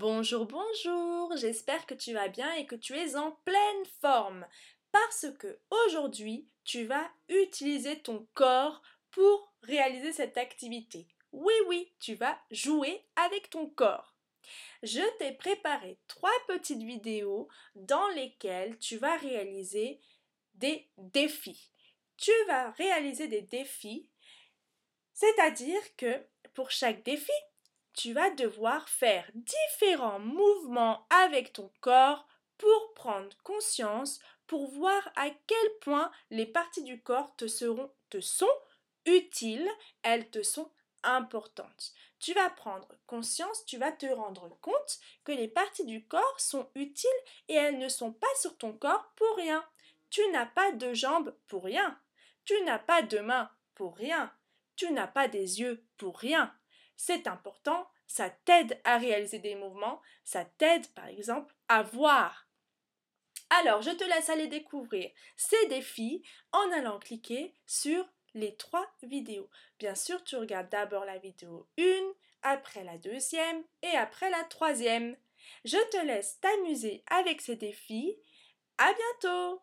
Bonjour, bonjour, j'espère que tu vas bien et que tu es en pleine forme parce que aujourd'hui tu vas utiliser ton corps pour réaliser cette activité. Oui, oui, tu vas jouer avec ton corps. Je t'ai préparé trois petites vidéos dans lesquelles tu vas réaliser des défis. Tu vas réaliser des défis, c'est-à-dire que pour chaque défi, tu vas devoir faire différents mouvements avec ton corps pour prendre conscience, pour voir à quel point les parties du corps te, seront, te sont utiles, elles te sont importantes. Tu vas prendre conscience, tu vas te rendre compte que les parties du corps sont utiles et elles ne sont pas sur ton corps pour rien. Tu n'as pas de jambes pour rien. Tu n'as pas de mains pour rien. Tu n'as pas des yeux pour rien. C'est important, ça t'aide à réaliser des mouvements, ça t'aide par exemple à voir. Alors, je te laisse aller découvrir ces défis en allant cliquer sur les trois vidéos. Bien sûr, tu regardes d'abord la vidéo 1, après la deuxième et après la troisième. Je te laisse t'amuser avec ces défis. À bientôt!